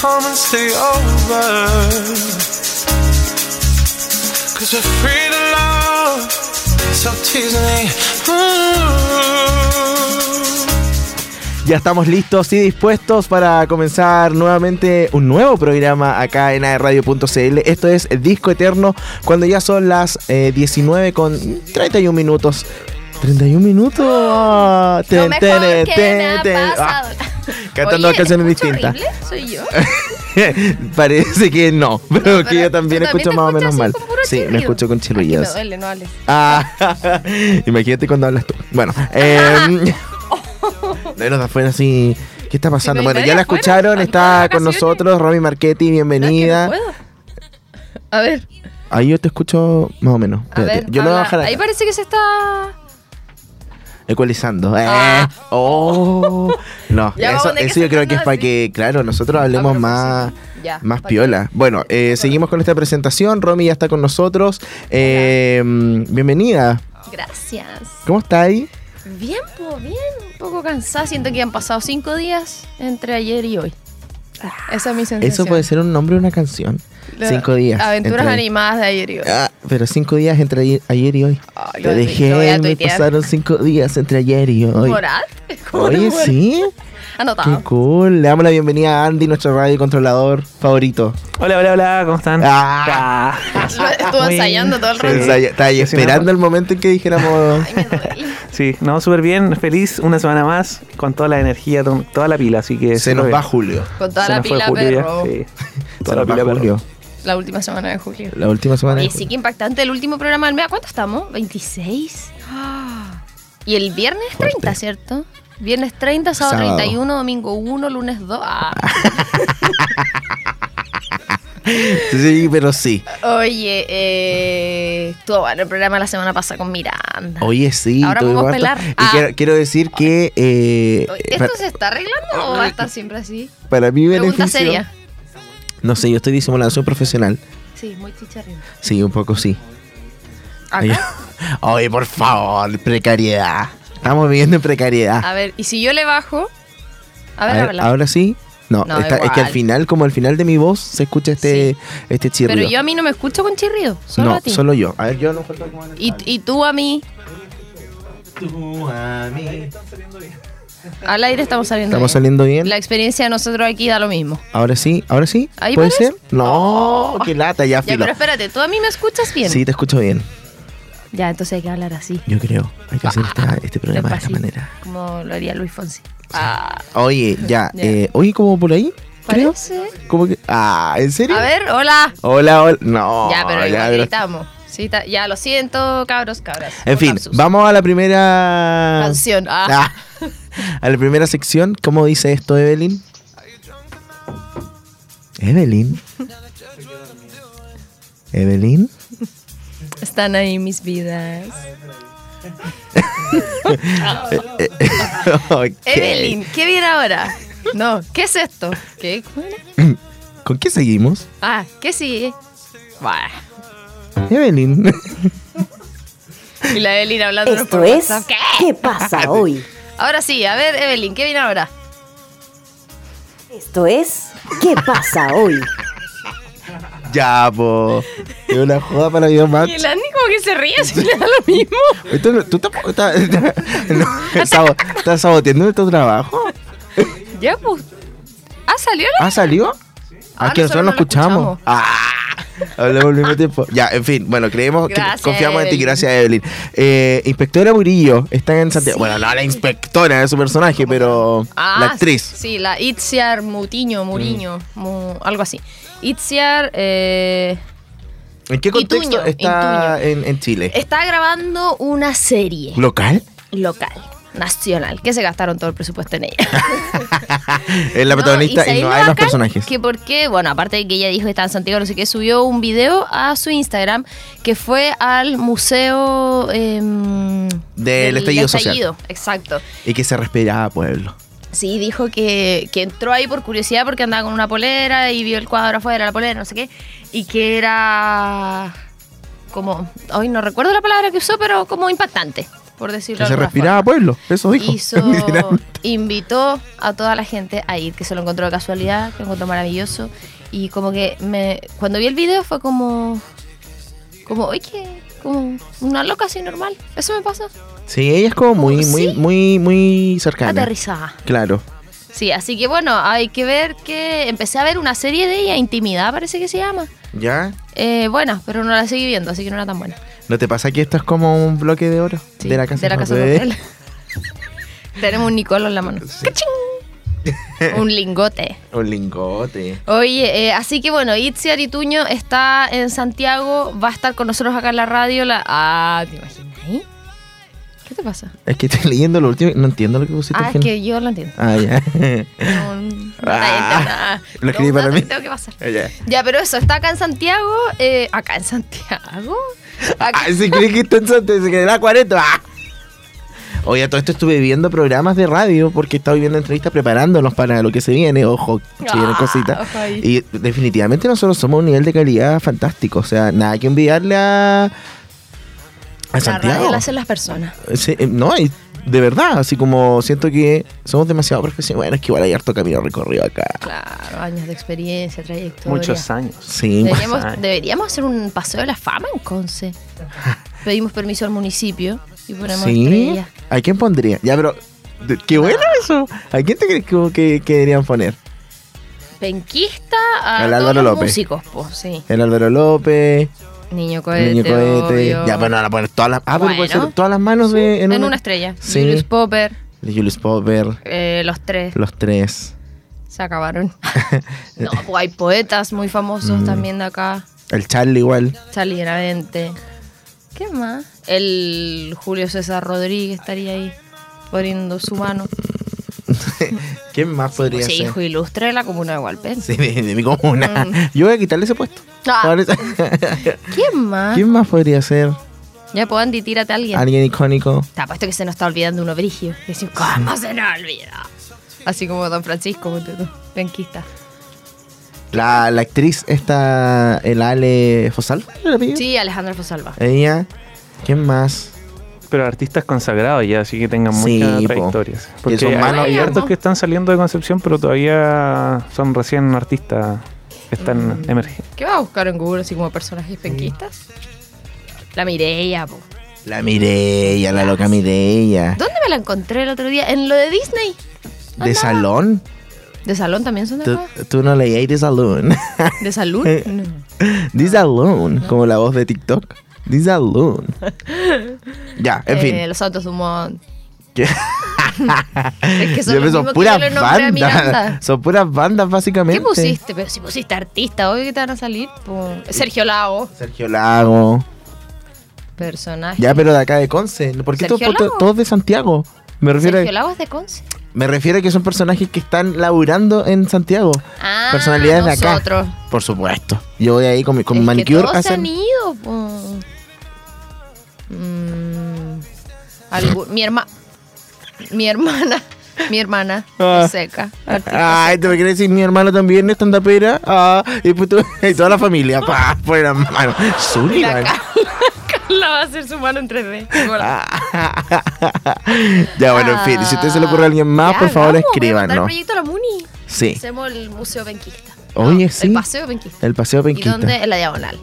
come and stay over. Cause we're free to love. So tease me. Ya estamos listos y dispuestos para comenzar nuevamente un nuevo programa acá en aerradio.cl. Esto es Disco Eterno cuando ya son las eh, 19 con 31 minutos. 31 minutos. Lo ten, mejor ten, que ten, me ha ten. Ah, pasado. Cantando canciones ¿escucho distintas. ¿Soy yo? Parece que no, pero que yo también ¿tú escucho más o menos mal. así Sí, me escucho con chirrillos. no hables. Ah, imagínate cuando hablas tú. Bueno, eh, de los afuera sí. ¿Qué está pasando? Bueno, ya la escucharon, está con nosotros Romy Marchetti, bienvenida. A ver, Ahí yo te escucho más o menos. Espérate, yo lo voy a bajar Ahí parece que se está. Ecualizando. Eh. Ah. Oh. No, Ya eso, eso yo creo que es para que, claro, nosotros hablemos más. Ya, más piola. Bueno, eh, seguimos con esta presentación. Romy ya está con nosotros. Eh, bienvenida. Gracias. ¿Cómo está ahí? Bien, pues bien. Un poco cansada. Siento que han pasado cinco días entre ayer y hoy. Esa es mi sensación. Eso puede ser un nombre de una canción. Cinco días. Aventuras entre- animadas de ayer y hoy. Ah, pero cinco días entre ayer, ayer y hoy. Te dejé, me pasaron cinco días entre ayer y hoy. ¿Moral? ¿Cómo Oye, moral? sí. Anotado. Qué cool. Le damos la bienvenida a Andy, nuestro radio controlador favorito. Hola, hola, hola, ¿cómo están? Ah. Estuvo Muy- ensayando todo el sí. rato. Estaba estaba ahí Sí, no, esperando el momento en que dijéramos. Ay, me duele. Sí, no, súper bien, feliz, una semana más, con toda la energía, toda la pila, así que... Se nos bien. va Julio. Con toda Se la nos fue pila, Julio ya, perro. sí. Se Toda la nos va pila, perro. La última semana de julio. La última semana. De sí que impactante el último programa del mes. ¿A ¿Cuánto estamos? ¿26? Ah. Y el viernes Fuerte. 30, ¿cierto? Viernes 30, sábado, Sábado. 31, domingo 1, lunes 2. Ah. Sí, pero sí. Oye, eh, estuvo bueno el programa la semana pasada con Miranda. Oye, sí. Ahora podemos pelar. Y Ah. quiero, quiero decir que eh, Oye, para, ¿Esto se está arreglando o va a estar siempre así? para mi Pregunta beneficio. seria. No sé, yo estoy disimulando, soy profesional. Sí, muy chicharrín. Sí, un poco sí. Ay, Acá. Oye, por favor, precariedad. Estamos viviendo en precariedad. A ver, y si yo le bajo. A A ver, ver, habla. ahora sí. No, No, está- es que al final, como al final de mi voz, se escucha este, este chirrido. Pero yo a mí no me escucho con chirrido. Solo no, a ti. solo yo. A ver, yo no falta como Y, y tú a mí. Tú a mí. Al aire estamos saliendo. ¿Estamos bien. saliendo bien? La experiencia de nosotros aquí da lo mismo. Ahora sí, ahora sí. ¿Ahí ¿Puede parece? ser? No, qué lata, ya, Ya, filo. pero espérate, ¿tú a mí me escuchas bien? Sí, te escucho bien. Ya, entonces hay que hablar así. Yo creo. Hay que hacer esta- este programa de esta Despacito, manera. Como lo haría Luis Fonsi. Ah, Oye, ya. Ya. Eh, oye, como por ahí. Creo. parece. Como que. Ah, ¿en serio? A ver, hola. Hola, hola. No. ya, pero igual gritamos. Sí, ta- ya, lo siento, cabros, cabras. En fin, lapsus. vamos a la primera. Canción. Ah. Ah, a la primera sección. ¿Cómo dice esto, Evelyn? Evelyn. Evelyn. Están ahí mis vidas. Ok. Evelyn, ¿qué viene ahora? No, ¿qué es esto? ¿Con qué seguimos? Ah, ¿qué sigue? Bah. Evelyn. Y la Evelyn hablando Esto es ¿Qué? ¿Qué pasa hoy? Ahora sí, a ver, Evelyn, ¿qué viene ahora? Esto es ¿Qué pasa hoy? ya, po. Es una joda para Dios más. Y el Andy como que se ríe si le da lo mismo. Tú, tampoco estás, no, sabo- estás saboteando tu trabajo. Ya, pues. Salió la. ¿Ah, salió? Ah, Ah, que nosotros no nosotros no lo escuchamos. Ah, hablamos al mismo tiempo. Ya, en fin, bueno, creemos Gracias, que confiamos en ti. Gracias, Evelyn. Eh, inspectora Murillo está en Santiago. Sí. Bueno, no la inspectora de su personaje, pero Ah, la actriz. Sí, la Itziar Mutiño, Muriño, mu- algo así. Itziar eh, ¿En qué contexto Ituño, está en, en Chile? está grabando una serie ¿Local? local, nacional, que se gastaron todo el presupuesto en ella. es la protagonista y, ¿sabéis no hay más personajes. Que porque, bueno, aparte de que ella dijo que está en Santiago, no sé qué, subió un video a su Instagram que fue al museo em, Del estallido social. Exacto. Y que se respiraba pueblo. Sí, dijo que, que entró ahí por curiosidad porque andaba con una polera y vio el cuadro afuera, la polera, no sé qué, y que era como, hoy no recuerdo la palabra que usó, pero como impactante. Por decirlo Que de se respiraba pueblo, eso dijo. Hizo, invitó a toda la gente a ir, que se lo encontró de casualidad, que lo encontró maravilloso. Y como que me cuando vi el video fue como. Como, oye, como una loca así normal. Eso me pasó. Sí, ella es como muy, ¿Sí? muy, muy, muy cercana. Aterrizada. Claro. Sí, así que bueno, hay que ver que empecé a ver una serie de ella, Intimidad parece que se llama. ¿Ya? Eh, buena, pero no la seguí viendo, así que no era tan buena. ¿No te pasa que esto es como un bloque de oro? Sí, de la casa de la de casa de papel? Tenemos un Nicolo en la mano. Sí. Un lingote. Un lingote. Oye, eh, así que bueno, Itzi Arituño está en Santiago, va a estar con nosotros acá en la radio. La... Ah, ¿te imaginas ahí? ¿Qué te pasa? Es que estoy leyendo lo último. No entiendo lo que pusiste. Ah, al es que yo lo entiendo. Ah, ya. No, no, Ah, lo escribí para mí. Tengo que pasar. Ah, ya. Ya, pero eso, está acá en Santiago. eh, ¿Acá en Santiago? Acá- Ah, se cree que está en Santiago, se la 40. Ah. Oye, a todo esto estuve viendo programas de radio porque estaba viendo entrevistas preparándonos para lo que se viene. Ojo, se vienen Ah, cositas. ojo. Y definitivamente nosotros somos un nivel de calidad fantástico. O sea, nada que enviarle a, a La Santiago. radio la hacen las personas. Sí, eh, no, y de verdad, así como siento que somos demasiado profesionales. Bueno, es que igual hay harto camino recorrido acá. Claro, años de experiencia, trayectoria. Muchos años. Sí, Deberíamos, Ay. deberíamos hacer un paseo de la fama en Conce. Pedimos permiso al municipio y ponemos sí. estrellas. ¿A quién pondría? Ya, pero. Qué bueno eso. ¿A quién te crees que, que- que deberían poner? Penquista a todos Álvaro López. músicos, pues sí. El Álvaro López, Niño cohete, Niño Cohete. obvio. Ya, bueno, van a poner todas las. Ah, pero puede Bueno. ser todas las manos de, en, una, estrella. Sí. Julius Popper, Julius Popper, eh, los tres los tres. se acabaron. no, pues hay poetas muy Mm. famosos también de acá. El Charlie igual. Charlie Gravente. ¿Qué más? El Julio César Rodríguez estaría ahí poniendo su mano. ¿Quién más podría Sí, ser? hijo ilustre de la comuna de Hualpén. Sí, de, de mi comuna. Mm. Yo voy a quitarle ese puesto. Ah. ¿Quién más? ¿Quién más podría ser? Ya, pues Andy, tírate a alguien. Alguien icónico. Te apuesto que se nos está olvidando uno brigio. Y decimos, ¿cómo se nos olvida? Así como Don Francisco, penquista. La, la actriz esta, el Ale Fosalva. Sí, Alejandro Fosalva. Ella. ¿Quién más? Pero artistas consagrados ya, así que tengan Sí, muchas trayectorias. Que Porque son hay, hartos que están saliendo de Concepción, pero todavía son recién artistas que están Mm. emergiendo. ¿Qué va a buscar en Google así como personajes penquistas? La Mireia, po. La Mireya, la loca Mireya. ¿Dónde me la encontré el otro día? En lo de Disney. ¿De Andaba. salón? ¿De salón también son de Tú, acá? tú no leías de salón. ¿De salud? No. De salón, como la voz de TikTok. De salón. Ya, en Eh, fin. Los Santos Dumont. Es que son Yo son que puras bandas. Son puras bandas, básicamente. ¿Qué pusiste? Pero si pusiste artista, obvio que te van a salir. po. Sergio Lago. Sergio Lago. Personaje. Ya, pero de acá de Conce. ¿Por qué todos, de Santiago? Me refiero, Sergio a, Lago es de Conce. me refiero a que son personajes que están laburando en Santiago. Ah, Personalidades de acá. Por supuesto. Yo voy ahí con, mi- con es manicure que todos a se hacer- han ido, po. Mm, mi hermana. Mi hermana. Mi hermana. Ah. Seca. Ay, te voy a decir mi hermano también es estandapera. Ah, y, pues tú- y toda la familia. Pa, por la mano. Y la va a hacer su mano en 3D. Hola. ya, bueno, en fin. Si usted se le ocurre a alguien más, Ya, por favor, escríbanos. el proyecto a la Muni. Sí. Hacemos el Museo Penquista. Oye, No, sí. El Paseo Penquista. El paseo ¿Y penquista. dónde? En la diagonal.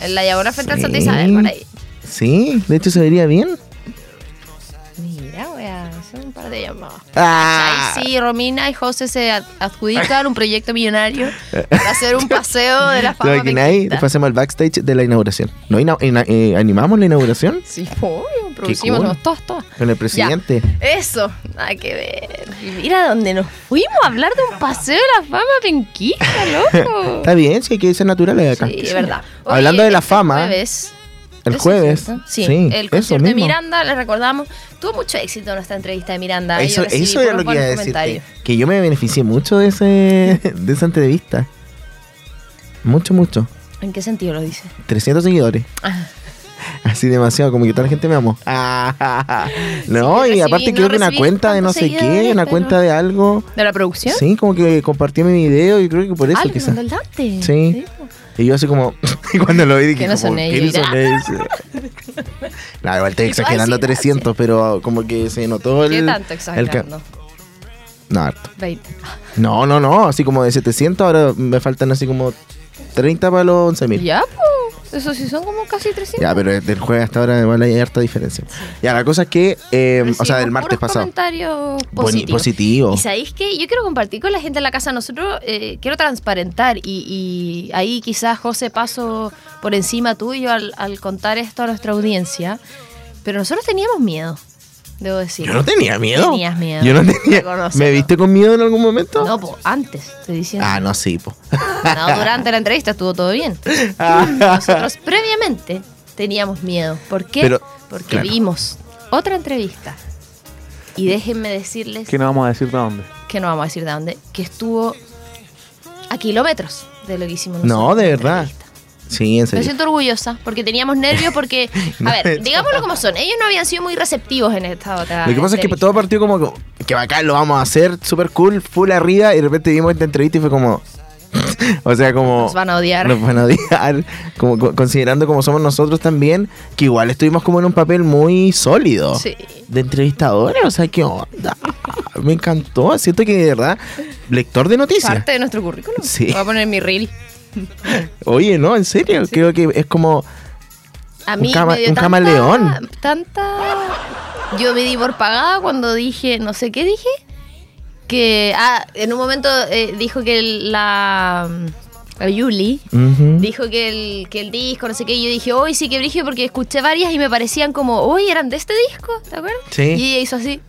En la diagonal frente al. Santa Isabel, por ahí. Sí, de hecho se vería bien. Mira, a hacer un par de llamadas. Ah, Ahí sí, Romina y José se ad- adjudican un proyecto millonario para hacer un paseo de la ¿Te fama imaginas ahí? hacemos el backstage de la inauguración. ¿No ina- ina- eh, animamos la inauguración? Sí, obvio, producimos, cool. somos todas, todas. Con el presidente. Eso, nada que ver. Mira dónde nos fuimos a hablar de un paseo de la fama penquista, loco. Está bien, sí, hay que ser naturales acá. Sí, es verdad. Hablando de la este fama, jueves, El ¿eso jueves. Sí, sí, el concierto de. Miranda, les recordamos, tuvo mucho éxito nuestra entrevista de Miranda. Eso, sí, eso era lo que iba a decir. Que, que yo me beneficié mucho de, ese, de esa entrevista. Mucho, mucho. ¿En qué sentido lo dice? 300 seguidores. Ah, Así demasiado, como que toda la gente me amó. Ah, no, Sí, y recibí- aparte no creo que una cuenta de no sé qué, una cuenta de algo. ¿De la producción? Sí, como que compartió mi video y creo que por eso ah, le quizás. Dante. Sí. Y yo así como, y cuando lo vi dije, Que no son ellos, ¿quiénes son dirá. ellos? Claro, igual estoy exagerando sí, 300, pero como que se notó el. ¿Qué tanto exagerando? no, harto. 20. No, no, no, así como de 700, ahora me faltan así como 30 para los 11.000. Ya, pues. Eso sí son como casi 300. Ya, pero del jueves hasta ahora igual hay harta diferencia. Ya, la cosa es que, eh, o sea, del martes pasado. comentarios positivos. positivo. Y sabéis que yo quiero compartir con la gente en la casa. Nosotros eh, quiero transparentar y, y ahí quizás José paso por encima tuyo al, al contar esto a nuestra audiencia. Pero nosotros teníamos miedo, debo decir. Yo no tenía miedo. Tenías miedo. Yo no tenía. ¿Me viste con miedo en algún momento? No, pues antes, estoy diciendo. Ah, no, sí, po. No, durante la entrevista estuvo todo bien. Nosotros previamente teníamos miedo. ¿Por qué? Pero, Porque claro. vimos otra entrevista. Y déjenme decirles Que no vamos a decir de dónde. que no vamos a decir de dónde, que estuvo a kilómetros de lo que hicimos No, nosotros. de en la verdad. entrevista. Sí, en Me serio. siento orgullosa porque teníamos nervios porque, No, a ver, digámoslo como son, ellos no habían sido muy receptivos en esta otra Lo que pasa es que todo partió como que bacán, lo vamos a hacer, super cool, full arriba, y de repente vimos esta entrevista y fue como. o sea, como. Nos van a odiar. Nos van a odiar. Como, co- considerando como somos nosotros también, que igual estuvimos como en un papel muy sólido. Sí. De entrevistadores, o sea, ¿qué onda? Me encantó. Siento que de verdad, lector de noticias. Parte de nuestro currículum. Sí. Voy a poner mi reel. Oye, no, en serio, creo que es como. A Un cama- me dio un tanta- camaleón. Tanta. Yo me di por pagada cuando dije, no sé qué dije. Que. Ah, en un momento eh, dijo que el- la. Yuli. Dijo que el, que el disco, no sé qué, y yo dije, hoy sí que brillo porque escuché varias y me parecían como, uy, eran de este disco, ¿te acuerdas? Sí. Y ella hizo así.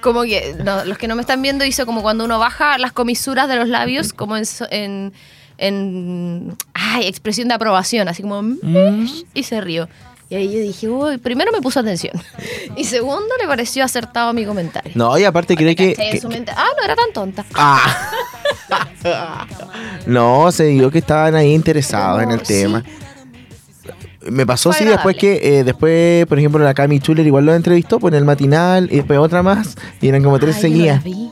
Como que, no, los que no me están viendo, hizo como cuando uno baja las comisuras de los labios, como en, en, en ay, expresión de aprobación, así como, Mm. y se rió. Y ahí yo dije, uy, primero me puso atención. Y segundo, le pareció acertado mi comentario. No, y aparte creo que. En ah, no era tan tonta. Ah. no, se dio que estaban ahí interesados en el sí. tema. Me pasó Fue sí después que eh, después, por ejemplo, la Cami Chuller igual lo entrevistó por el matinal y después otra más y eran como tres no seguidas. vi.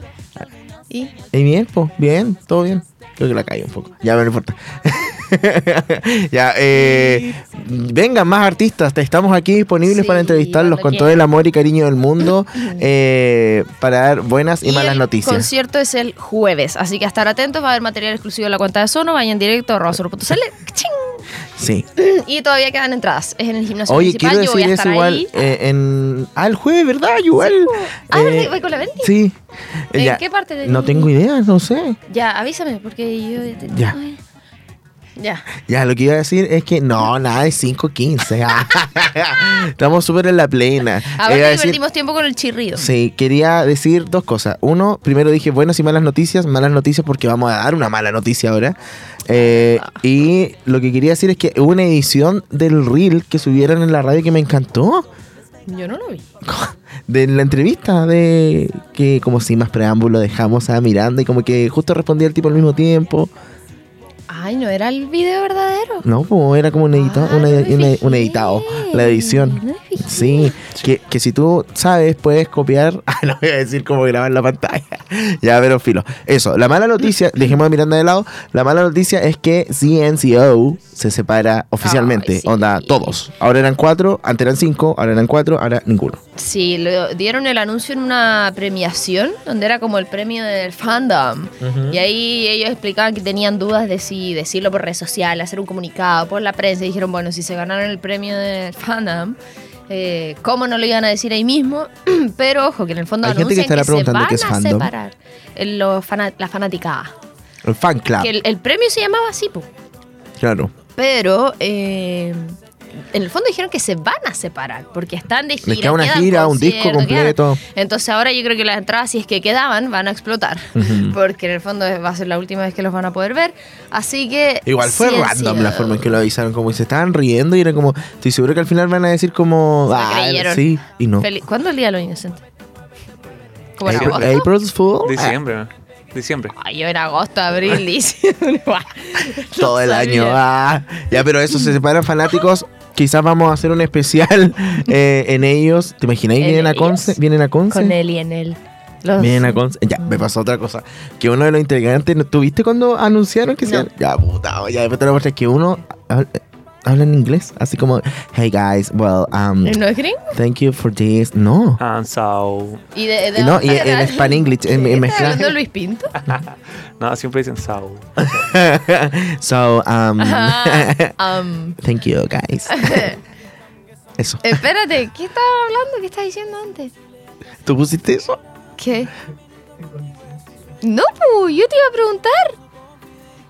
¿Y? Y bien, pues, bien, todo bien. Creo que la caí un poco. Ya, no importa. ya, eh, vengan más artistas. Estamos aquí disponibles Sí, para entrevistarlos con todo el amor y cariño del mundo eh, para dar buenas y, malas el noticias. concierto es el jueves, así que estar atentos, va a haber material exclusivo en la cuenta de Sono, vayan directo a ¡Cachín! Sí. y todavía quedan entradas, es en el gimnasio Oye, municipal, quiero yo voy a decir eso estar igual ahí. eh, en. Ah, el jueves, ¿verdad? Igual. Ah, Eh. ¿Voy con la Bendy? Sí. ¿En Ya, qué parte de- No tengo idea, no sé. Ya, avísame, porque yo... Ya. Ay. Ya. Ya, lo que iba a decir es que no, nada de 5.15. Estamos súper en la plena. Ahora Iba decir- divertimos tiempo con el chirrido. Sí, quería decir dos cosas. Uno, primero dije buenas y malas noticias. Malas noticias porque vamos a dar una mala noticia ahora. Eh, y lo que quería decir es que hubo una edición del reel que subieron en la radio que me encantó. Yo no lo vi. De la entrevista, de que como sin más preámbulo dejamos a Miranda y como que justo respondía el tipo al mismo tiempo. Ay, ¿no era el video verdadero? No, pues era como un, editado, Ah, una- me una- editado, la edición. No Sí, que, que si tú sabes, puedes copiar. Ah, no voy a decir cómo grabar la pantalla. ya, pero filo. Eso, la mala noticia, dejemos a Miranda de lado. La mala noticia es que CNCO se separa oficialmente. Ay, sí. Onda, todos. Ahora eran cuatro, antes eran cinco, ahora eran cuatro, ahora ninguno. Sí, lo, dieron el anuncio en una premiación donde era como el premio del fandom. Y ahí ellos explicaban que tenían dudas de si decirlo por redes sociales, hacer un comunicado por la prensa. Y dijeron, bueno, si se ganaron el premio del fandom, eh, ¿cómo no lo iban a decir ahí mismo? Pero ojo, que en el fondo Hay gente que estará se preguntando van qué es a fandom. separar el- los fana- la fanaticada. El fan club. Que el, el premio se llamaba así, po. Claro. Pero eh, en el fondo dijeron que se van a separar porque están de gira. Les queda una gira, un disco conciertos, quedan- completo. Entonces ahora yo creo que las entradas, si es que quedaban, van a explotar. Ujú. Porque en el fondo va a ser la última vez que los van a poder ver. Así que. Igual fue sí, random sí, la uh, forma en que lo avisaron, como se estaban riendo y era como, estoy seguro que al final van a decir como, ah, sí, y no. Feliz- ¿Cuándo es el día de los inocentes? ¿Como en April, agosto? April's Fool. Diciembre. Diciembre. Ay, yo en agosto, abril, diciembre. todo el año. Ah, ya, pero eso se separan fanáticos. Quizás vamos a hacer un especial eh, en ellos. ¿Te imagináis? ¿En Vienen a? Conce. Vienen a Conce. Con él y en él. Los- Vienen a Conce. Ya, me pasó otra cosa. Que uno de los integrantes, ¿no- ¿tuviste cuando anunciaron que se No. Ya, puta, ya después te lo muestras que uno. Ah, hablan inglés, así como, hey guys, well, um, ¿No es gringo? thank you for this. No. And so. Y de, de No, y en? Span English, en, en ¿Estás hablando Luis Pinto? No, siempre dicen so. so, um. Um, thank you guys. Eso. espérate, ¿qué estaba hablando? ¿Qué estás diciendo antes? ¿Tú pusiste eso? ¿Qué? No, pues, yo te iba a preguntar.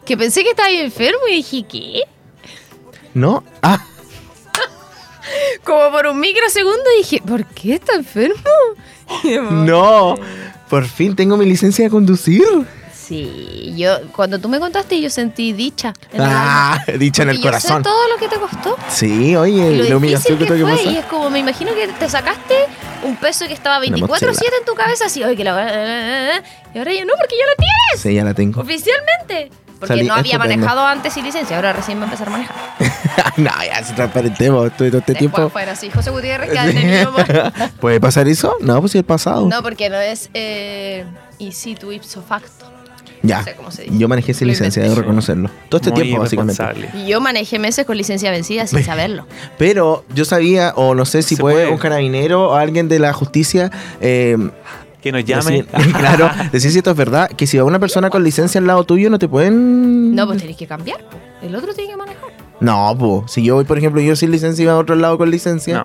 Que pensé que estabas enfermo y dije, ¿qué? ¿No? Ah, Como por un microsegundo dije, ¿por qué está enfermo? no. Por fin tengo mi licencia de conducir. Sí, yo cuando tú me contaste yo sentí dicha en el. Ah, dicha en el Porque yo sé corazón. todo lo que te costó. Sí, oye, Y la lo humillación que que, tuve que fue. Y es como, me imagino que te sacaste un peso que estaba Una 24-7 mochila. en tu cabeza, así, oye, que la... Y ahora ya no, porque ya la tienes. Sí, ya la tengo. Oficialmente. Porque Salí no había estupendo. manejado antes sin licencia, ahora recién va a empezar a manejar. no, ya se transparentemos. Estuve todo este Después tiempo. fuera José Gutiérrez, mi mamá. ¿Puede pasar eso? No, pues sí, el pasado. No, porque no es eh, in situ ipso facto. ya. no sé cómo se dice. Yo manejé sin licencia, debo reconocerlo. Todo este Muy tiempo, básicamente. Y yo manejé meses con licencia vencida sin saberlo. Pero yo sabía, o no sé si puede. un carabinero o alguien de la justicia. eh, Que nos llame. decir- claro, decir si esto es verdad. Que si va una persona con licencia al lado tuyo, no te pueden. No, pues tenés que cambiar. po. El otro tiene que manejar. No, pues. Si yo voy, por ejemplo, yo sin licencia y va a otro lado con licencia.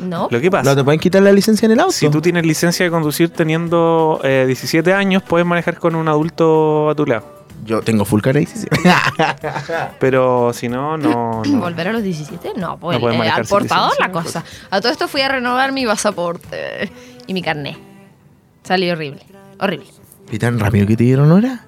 No. No. Lo que pasa. No te pueden quitar la licencia en el auto. Si tú tienes licencia de conducir teniendo eh, 17 años, puedes manejar con un adulto a tu lado. Yo tengo full cara de 17. Pero si no, no. no. ¿Volver a los 17? No, pues No eh, manejar al portador la licencia, cosa. A todo esto fui a renovar mi pasaporte y mi carné. Salió horrible. Horrible. ¿Y tan rápido que te dieron hora?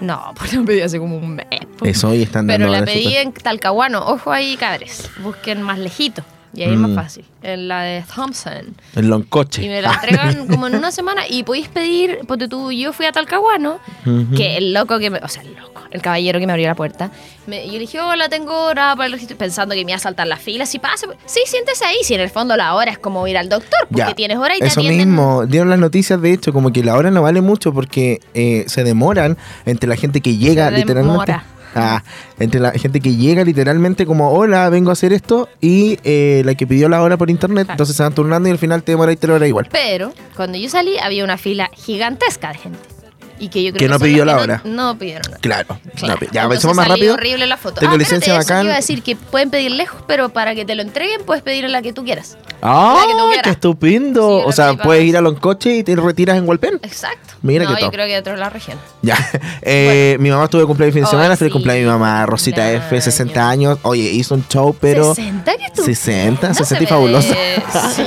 No, pues lo pedí hace como un mes. po. Eso hoy están Pero la pedí súper- en Talcahuano. Ojo ahí, cabres. Busquen más lejito. Y ahí es más Mm. fácil. En la de Thompson. En Loncoche. Y me la entregan como en una semana. Y podéis pedir, ponte tú, yo fui a Talcahuano, Ujú. que el loco que me. O sea, el loco, el caballero que me abrió la puerta. Me, yo le dije, hola, tengo hora para el registro. Pensando que me iba a saltar la fila. Si pasa, sí, siéntese ahí. Si en el fondo la hora es como ir al doctor, porque Ya, tienes hora y te Eso atienden. mismo, dieron las noticias de hecho, como que la hora no vale mucho porque eh, se demoran entre la gente que llega Se literalmente. demora. Ah, entre la gente que llega literalmente como, hola, vengo a hacer esto, y eh, la que pidió la hora por internet, entonces se van turnando y al final te demora tres horas igual. Pero cuando yo salí, había una fila gigantesca de gente. Y que yo creo Que no son pidió los la que hora. No, no pidieron hora. Claro. Claro. No, ya, avancemos más rápido. horrible la foto. Tengo ah, licencia espérate, eso bacán. iba a decir que pueden pedir lejos, pero para que te lo entreguen puedes pedir la que tú quieras. ¡Ah! Que ¡Qué estupendo! Sí, o sea, que puedes ir a Loncoche y te retiras en Hualpén. Exacto. Mira no, que yo todo. creo que dentro de la región. Ya. Eh, Mi mamá estuvo de cumpleaños fin de semana, feliz sí, cumpleaños mi mamá, Rosita F, cumpleaños. 60 años. Oye, hizo un show, pero. 60 que tú. 60, No 60 se y fabulosa. Sí.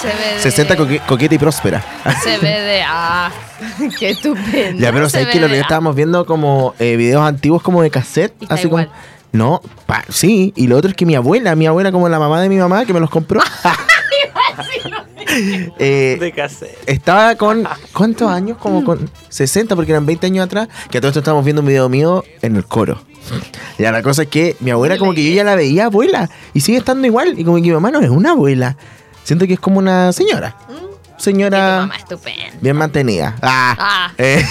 Se ve de. 60 coque- coqueta y próspera. Se ve de. Ah, qué estupendo. ya, pero sabes que lo de- que estábamos viendo como eh, videos antiguos como de cassette. Y está así igual. como. No, pa- sí. Y lo otro es que mi abuela, mi abuela como la mamá de mi mamá que me los compró. eh, De cassette. estaba con. ¿Cuántos años? Como con 60, porque eran 20 años atrás. Que a todo esto estábamos viendo un video mío en el coro. Ya la cosa es que mi abuela, como que yo ya la veía abuela. Y sigue estando igual. Y como que mi mamá no es una abuela. Siento que es como una señora. Tu Señora. mamá estupenda. Bien mantenida. Ah. Ah. Eh,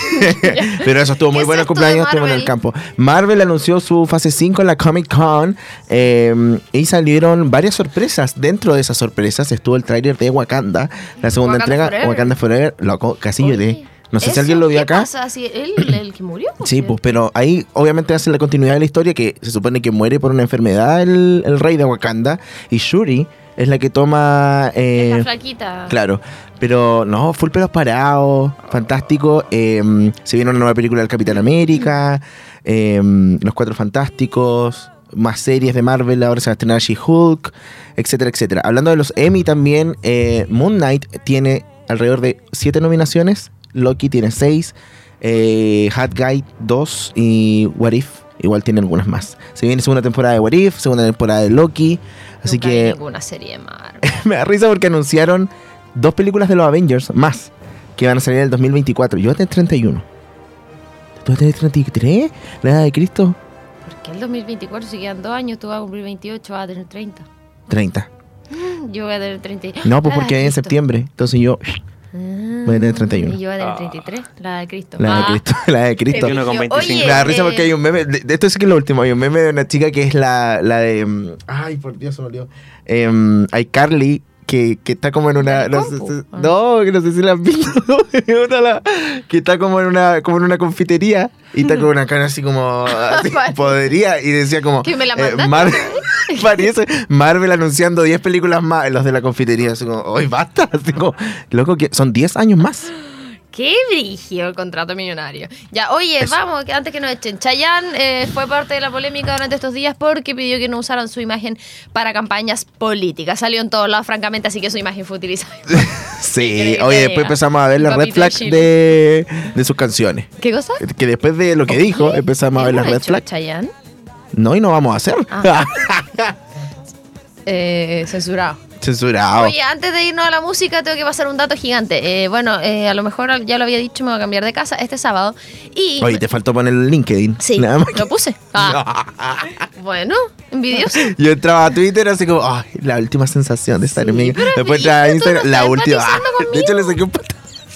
pero eso estuvo ¿Qué muy bueno el de cumpleaños, estuvo en el campo. Marvel anunció su fase 5 en la Comic Con eh, y salieron varias sorpresas. Dentro de esas sorpresas estuvo el tráiler de Wakanda, la segunda Wakanda entrega, Forever. Wakanda Forever. Loco, casi Oye, lloré. No sé si ¿eso alguien lo vio acá. pasa? Si él, el que murió. ¿o Sí, pues, pero ahí obviamente hace la continuidad de la historia que se supone que muere por una enfermedad el, el rey de Wakanda y Shuri es la que toma... Es eh, la flaquita. Claro, pero no, full pelos parados, fantástico. eh, se viene una nueva película del Capitán América, eh, Los Cuatro Fantásticos, más series de Marvel, ahora se va a estrenar She-Hulk, etcétera, etcétera. Hablando de los Emmy también, eh, Moon Knight tiene alrededor de siete nominaciones, Loki tiene seis, eh, Hat Guy dos y What If igual tiene algunas más. Se viene segunda temporada de What If, segunda temporada de Loki, así Nunca que ninguna serie de Marvel. me da risa porque anunciaron dos películas de los Avengers más que van a salir en el 2024. Yo voy a tener 31. ¿Tú vas a tener 33? ¿La edad de Cristo? Porque el 2024 si quedan dos años, tú vas a cumplir 28, vas a tener 30. 30. Yo voy a tener 30. No, pues Ah, porque es en septiembre. Entonces yo. Voy a tener 31. Y yo voy a tener Ah. 33, la de Cristo. La de Ah. Cristo. La de Cristo. 21 con 25. Oye, Me da risa porque eh, hay un meme. De, de esto sí que es lo último. Hay un meme de una chica que es la, la de. mm, Ay, por Dios, se me olvidó. Em, hay Carly. Que, que está como en una. ¿Del No, sé, Ah. no, que no sé si la han visto. Que está como en una, como en una confitería. Y está con una cara así como. así, Vale. podría. Y decía como. Que me la eh, mandaste, Mar- parece Marvel anunciando 10 películas más. Los de la confitería. Así como. ¡Hoy basta! Así como. Loco, que son 10 años más. Qué brillo el contrato millonario. Ya, oye, Eso. vamos, que antes que nos echen. Chayanne eh, fue parte de la polémica durante estos días porque pidió que no usaran su imagen para campañas políticas. Salió en todos lados, francamente, así que su imagen fue utilizada. Sí, oye, después empezamos a ver las red flags de, de sus canciones. ¿Qué cosa? Que después de lo que dijo, empezamos a ver ¿Hemos las red flags. Chayanne? No, y no vamos a hacer. Ah. Eh, censurado. Censurado. Oye, antes de irnos a la música, tengo que pasar un dato gigante. Eh, bueno, eh, a lo mejor ya lo había dicho, me voy a cambiar de casa este sábado. Y. Oye, te faltó poner el LinkedIn. Sí, Nada más. lo puse. Ah, bueno, envidioso. Yo entraba a Twitter así como, ay, la última sensación de estar Sí, en pero Después entraba a Instagram, no la última. empatizando De hecho, le saqué un pat-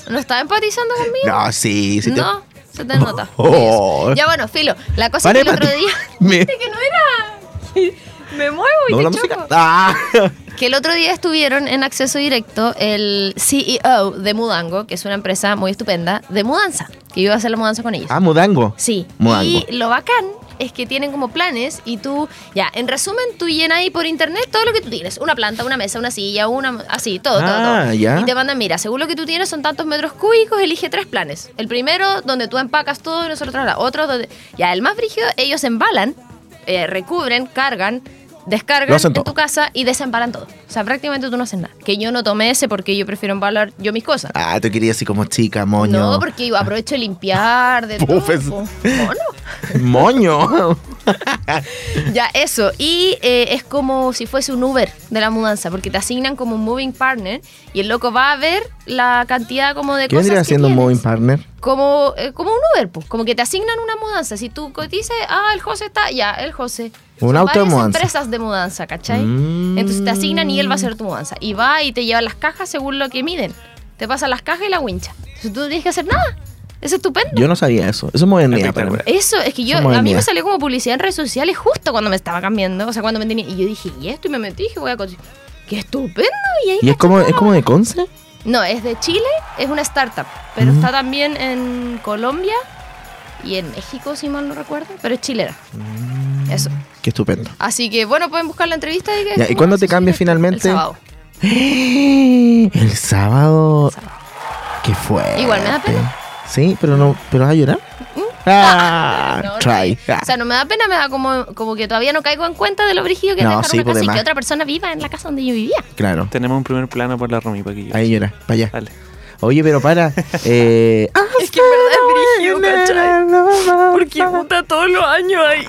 ¿No estás empatizando conmigo? No, sí, sí. te- No, se te nota. Oh. Ya bueno, Filo, la cosa Vale, es que el otro día... Me- que no era... Me muevo y ¿No te la choco. música? Ah. Que el otro día estuvieron en acceso directo el CEO de Mudango, que es una empresa muy estupenda, de mudanza, que yo iba a hacer la mudanza con ellos. Ah, Mudango. Sí. Mudango. Y lo bacán es que tienen como planes y tú, ya, en resumen, tú llenas ahí por internet todo lo que tú tienes. Una planta, una mesa, una silla, una, así, todo, todo, Ah, todo. ya. Y te mandan, mira, según lo que tú tienes son tantos metros cúbicos, elige tres planes. El primero, donde tú empacas todo y nosotros traslado. Otro, donde, ya, el más brígido, ellos embalan, eh, recubren, cargan, descargan en todo. tu casa y desempalan todo. O sea, prácticamente tú no haces nada. Que yo no tomé ese porque yo prefiero embalar yo mis cosas. Ah, te quería así como chica, moño. No, porque yo aprovecho de limpiar, de todo. Pufes. po. Mono. Moño. Ya, eso. Y eh, es como si fuese un Uber de la mudanza, porque te asignan como un moving partner y el loco va a ver la cantidad como de ¿Qué cosas vendría que siendo un moving partner? Como, eh, como un Uber, pues. Como que te asignan una mudanza. Si tú dices, ah, el José está, ya, el José. Un Son auto de mudanza. empresas de mudanza, ¿cachai? Mm. Entonces te asignan y él va a hacer tu mudanza. Y va y te lleva las cajas según lo que miden. Te pasa las cajas y la wincha. Entonces tú no tienes que hacer nada. Es estupendo. Yo no sabía eso. Eso es modernidad para mí. Eso, es que yo, a mí me salió como publicidad en redes sociales justo cuando me estaba cambiando. O sea, cuando me tenía. Y yo dije, ¿y esto? Y me metí y dije, voy a. cotizar. ¡Qué estupendo! Y ahí ¿Y es como, es como de Conce? No, es de Chile, es una startup. Pero Mm. está también en Colombia y en México, si mal no recuerdo. Pero es chilena. Mm. Eso. Qué estupendo. Así que, bueno, pueden buscar la entrevista. Y, Ya, ¿y cuándo te cambias finalmente? El sábado. El sábado. El sábado. Qué fue. Igual me da pena. Sí, pero no. ¿Pero vas a llorar? Ah, No, no, try. O sea, no me da pena, me da como, como que todavía no caigo en cuenta de lo brígido que es No, dejar sí, una pues, casa y de que otra persona viva en la casa donde yo vivía. Claro. Tenemos un primer plano por la Romy para que yo. Ahí llora. Para allá. Dale. Oye, pero para. Eh, Es que en verdad es brígido, Porque puta todos los años ahí.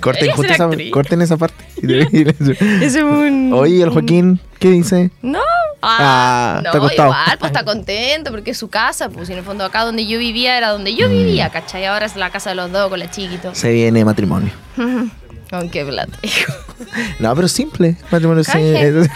Corten, justo esa, corten esa parte. Ese es un. Oye, el Joaquín, ¿qué dice? No. Ah, Ah, está no, acostado. igual, pues está contento porque es su casa, pues y en el fondo acá donde yo vivía era donde yo vivía, ¿cachai? Ahora es la casa de los dos con la chiquito. Se viene matrimonio. Con qué plata. hijo. No, pero simple. Matrimonio sí. Canje.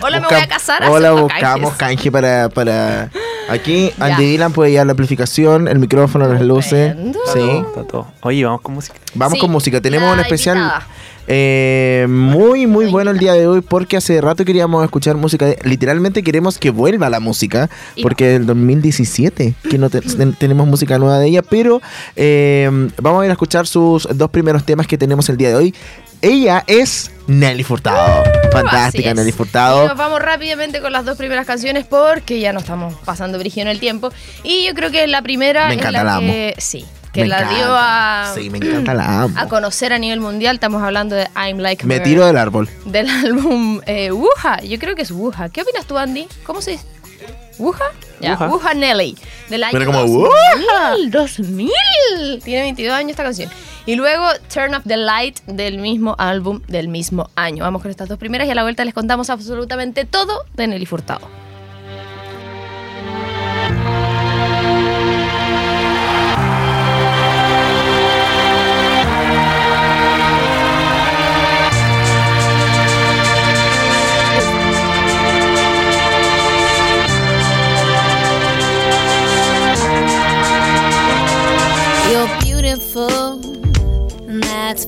Hola, me voy a casar. Hola, buscamos canje para, para... Aquí, Ya. Andy Dylan puede llevar la amplificación, el micrófono, las luces. Sí. Está todo. Oye, vamos con música. Vamos Sí, con música. Tenemos la un especial invitada. Eh, muy, muy bueno el día de hoy porque hace rato queríamos escuchar música. Literalmente queremos que vuelva la música porque el 2017 que no te- ten- tenemos música nueva de ella, pero eh, vamos a ir a escuchar sus dos primeros temas que tenemos el día de hoy. Ella es Nelly Furtado. Fantástica Así es. Nelly Y Furtado. nos vamos rápidamente con las dos primeras canciones porque ya no estamos pasando brillo en el tiempo. Y yo creo que la primera Me es la la amo. que, sí, que Me la dio a, Sí, me encanta, la amo. a conocer a nivel mundial. Estamos hablando de I'm Like Me Her, tiro del árbol. del álbum eh, Wuha. Yo creo que es Wuha. ¿Qué opinas tú, Andy? ¿Cómo se dice? ¿Wuha? Ya, Wuha. Wuha Nelly. Del año Pero como, 2000. 2000. Tiene 22 años esta canción. Y luego Turn Up the Light del mismo álbum del mismo año. Vamos con estas dos primeras y a la vuelta les contamos absolutamente todo de Nelly Furtado.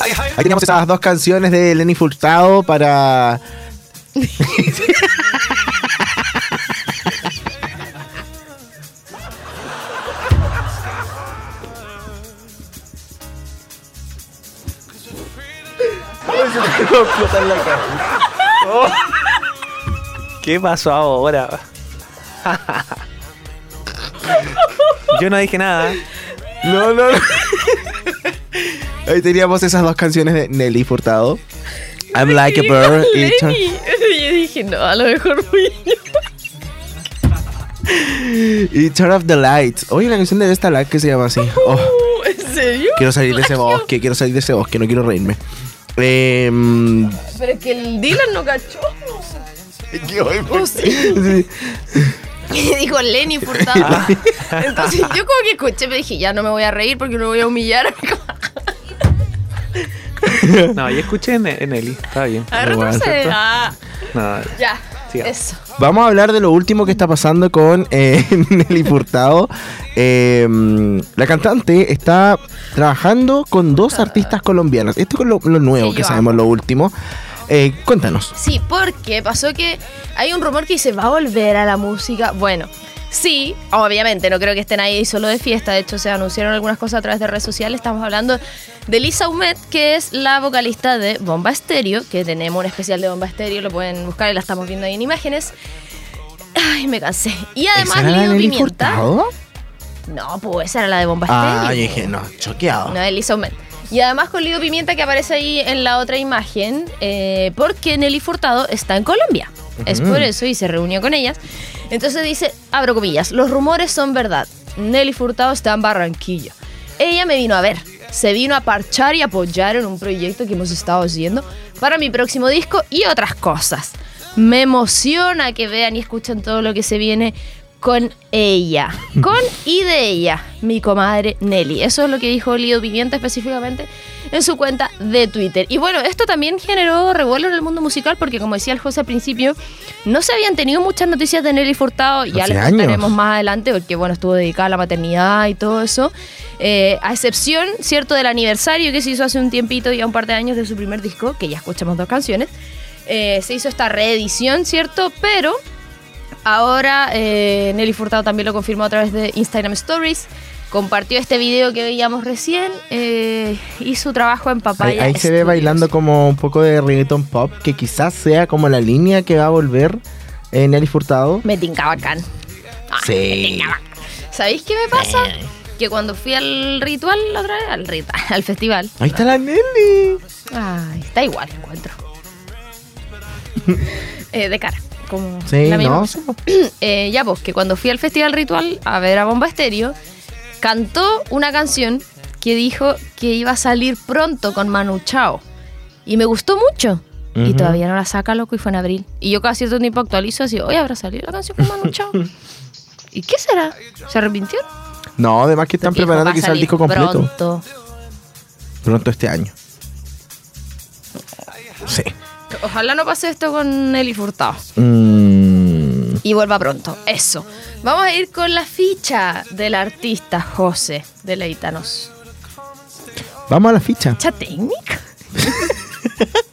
Ahí teníamos esas dos canciones de Lenny Furtado para. ¿Qué pasó ahora? Yo no dije nada. No, no, no. Ahí teníamos esas dos canciones de Nelly Furtado. I'm like a bird. y turn- Yo dije, no, a lo mejor fui yo. Y Turn off the lights. Oye, la canción de esta like que se llama así. Oh, Uh, ¿En serio? quiero salir de ese bosque, quiero salir de ese bosque, no quiero reírme. Em, Pero es que el Dylan no cachó. Oh, sí. Y dijo Lenny Furtado. Entonces yo como que escuché, me dije, ya no me voy a reír porque no voy a humillar. No, yo escuché en, en Eli. Está bien. A ver, Igual. Ah, No, ya. Siga. Eso. Vamos a hablar de lo último que está pasando con eh, Nelly Furtado. Em, la cantante está trabajando con dos artistas colombianas. Esto es lo, lo nuevo Que que sabemos, lo último. Eh, cuéntanos. Sí, porque pasó que hay un rumor que dice, va a volver a la música. Bueno, sí, obviamente, no creo que estén ahí solo de fiesta. De hecho, se anunciaron algunas cosas a través de redes sociales. Estamos hablando de Lisa Humet, que es la vocalista de Bomba Estéreo, que tenemos un especial de Bomba Estéreo, lo pueden buscar y la estamos viendo ahí en imágenes. Ay, me cansé. Y además, ¿Esa era Lido Pimienta. Furtado? No, pues esa era la de Bomba Ah, yo Estéreo. dije, no, choqueado. No, Elisa Humet. Y además con Lido Pimienta que aparece ahí en la otra imagen, eh, porque Nelly Furtado está en Colombia. Es por eso y se reunió con ellas. Entonces dice, abro comillas, los rumores son verdad. Nelly Furtado está en Barranquilla. Ella me vino a ver, se vino a parchar y apoyar en un proyecto que hemos estado haciendo para mi próximo disco y otras cosas. Me emociona que vean y escuchen todo lo que se viene con ella. Con y de ella, mi comadre Nelly. Eso es lo que dijo Lido Pimienta específicamente en su cuenta de Twitter. Y bueno, esto también generó revuelo en el mundo musical porque como decía el José al principio, no se habían tenido muchas noticias de Nelly Furtado. Ya les contaremos más adelante porque bueno, estuvo dedicada a la maternidad y todo eso. Eh, a excepción, cierto, del aniversario que se hizo hace un tiempito, ya un par de años de su primer disco, que ya escuchamos dos canciones. Eh, se hizo esta reedición, ¿cierto? Pero ahora eh, Nelly Furtado también lo confirmó a través de Instagram Stories. Compartió este video que veíamos recién eh, y su trabajo en Papaya. ahí se ve bailando como un poco de reggaeton pop, que quizás sea como la línea que va a volver en Nelly Furtado. Me tinca bacán. Ah, Sí. ¿Sabéis qué me pasa? Que cuando fui al ritual la otra vez, al ritual, al festival, Ahí está la Nelly. Ay, está igual, encuentro. Eh, de cara, como Sí, la misma no. Eh, ya pues, que cuando fui al Festival Ritual a ver a Bomba Estéreo, cantó una canción que dijo que iba a salir pronto con Manu Chao. Y me gustó mucho. Y todavía no la saca, loco, y fue en abril. Y yo cada cierto tiempo actualizo así, oye, ¿habrá salido la canción con Manu Chao? ¿Y qué será? ¿Se arrepintió? No, además que están Dijo, preparando quizás el disco completo Pronto. pronto este año. Sí. Ojalá no pase esto con Nelly Furtado. Mm, y vuelva pronto. Eso. Vamos a ir con la ficha del artista José. Deleítanos. vamos a la ficha. ¿Ficha técnica?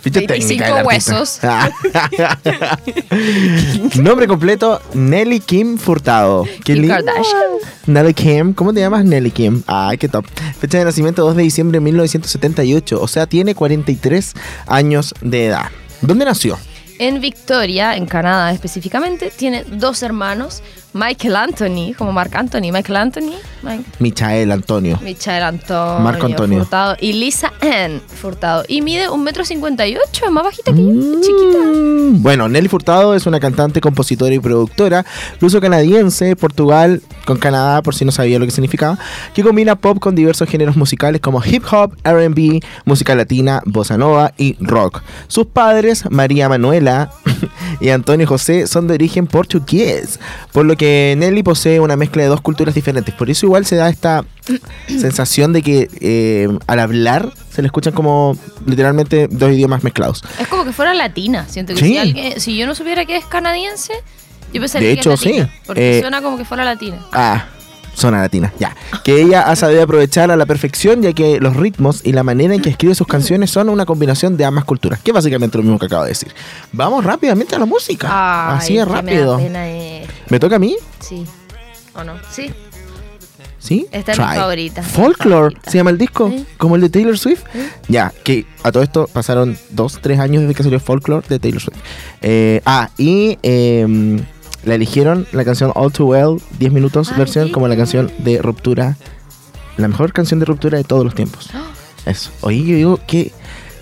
Ficha 25 técnica del artista. huesos. Nombre completo, Nelly Kim Furtado. Qué Kim. Kardashian. Nelly Kim, ¿cómo te llamas? Nelly Kim. Ay, qué top. Fecha de nacimiento 2 de diciembre de 1978, o sea, tiene 43 años de edad. ¿Dónde nació? En Victoria, en Canadá específicamente, tiene dos hermanos. Michael Anthony, como Marc Anthony. Michael Anthony. Mike- Michael Antonio. Michael Antonio. Marco Antonio. Furtado. Y Lisa Ann Furtado. Y mide un metro cincuenta y ocho, más bajita que yo, chiquita. Mm, Bueno, Nelly Furtado es una cantante, compositora y productora luso-canadiense, Portugal con Canadá, por si no sabía lo que significaba, que combina pop con diversos géneros musicales como hip hop, RB, música latina, bossa nova y rock. Sus padres, María Manuela y Antonio José, son de origen portugués, por lo que Nelly posee una mezcla de dos culturas diferentes. Por eso igual se da esta sensación de que eh, al hablar se le escuchan como literalmente dos idiomas mezclados. Es como que fuera latina. Siento que Sí. si, alguien- si yo no supiera que es canadiense, yo pensaría De que hecho, es latina. sí. Porque Eh, suena como que fuera latina. Ah, Zona latina, ya. Que ella ha sabido aprovechar a la perfección, ya que los ritmos y la manera en que escribe sus canciones son una combinación de ambas culturas, que es básicamente lo mismo que acabo de decir. Vamos rápidamente a la música. Ay, Así que rápido. Me da pena, eh. ¿Me toca a mí? Sí. ¿O no? Sí. ¿Sí? Esta es mi favorita, mi Folklore, favorita. se llama el disco, como el de Taylor Swift. Ya, que a todo esto pasaron dos, tres años desde que salió Folklore de Taylor Swift. Eh, ah, y eh, la eligieron la canción All Too Well, 10 minutos Ay, versión, como la canción de ruptura, la mejor canción de ruptura de todos los tiempos. Eso. Oye, yo digo, ¿qué,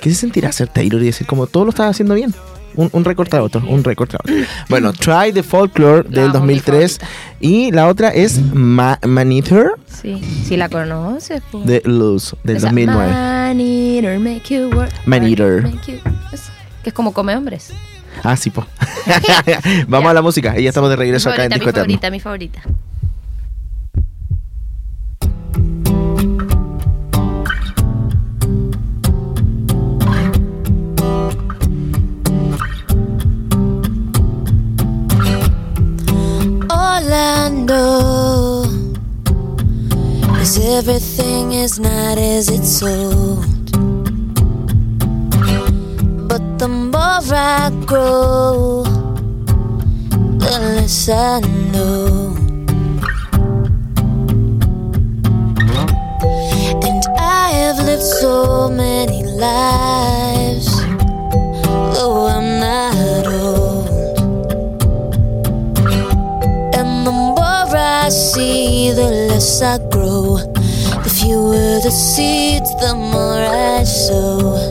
¿qué se sentirá ser Taylor y decir como todo lo estaba haciendo bien? Un, un récord tras otro, un récord tras otro. Bueno, Try the Folklore La del mi 2003 favorita. y la otra es Ma Man Eater Sí. Si la conoces, pues. de Luz del Esa, 2009. Man eater, make you work. Man eater. Make you- eso. Que es como come hombres. Ah, sí, po. Vamos Ya. a la música. Y ya estamos de regreso mi acá en favorita, Disco mi Eterno. favorita, mi favorita. All I know is everything is not as it's sold. Grow, the less I know. And I have lived so many lives, though I'm not old. And the more I see, the less I grow. The fewer the seeds, the more I sow.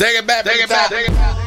Take it back, take it back.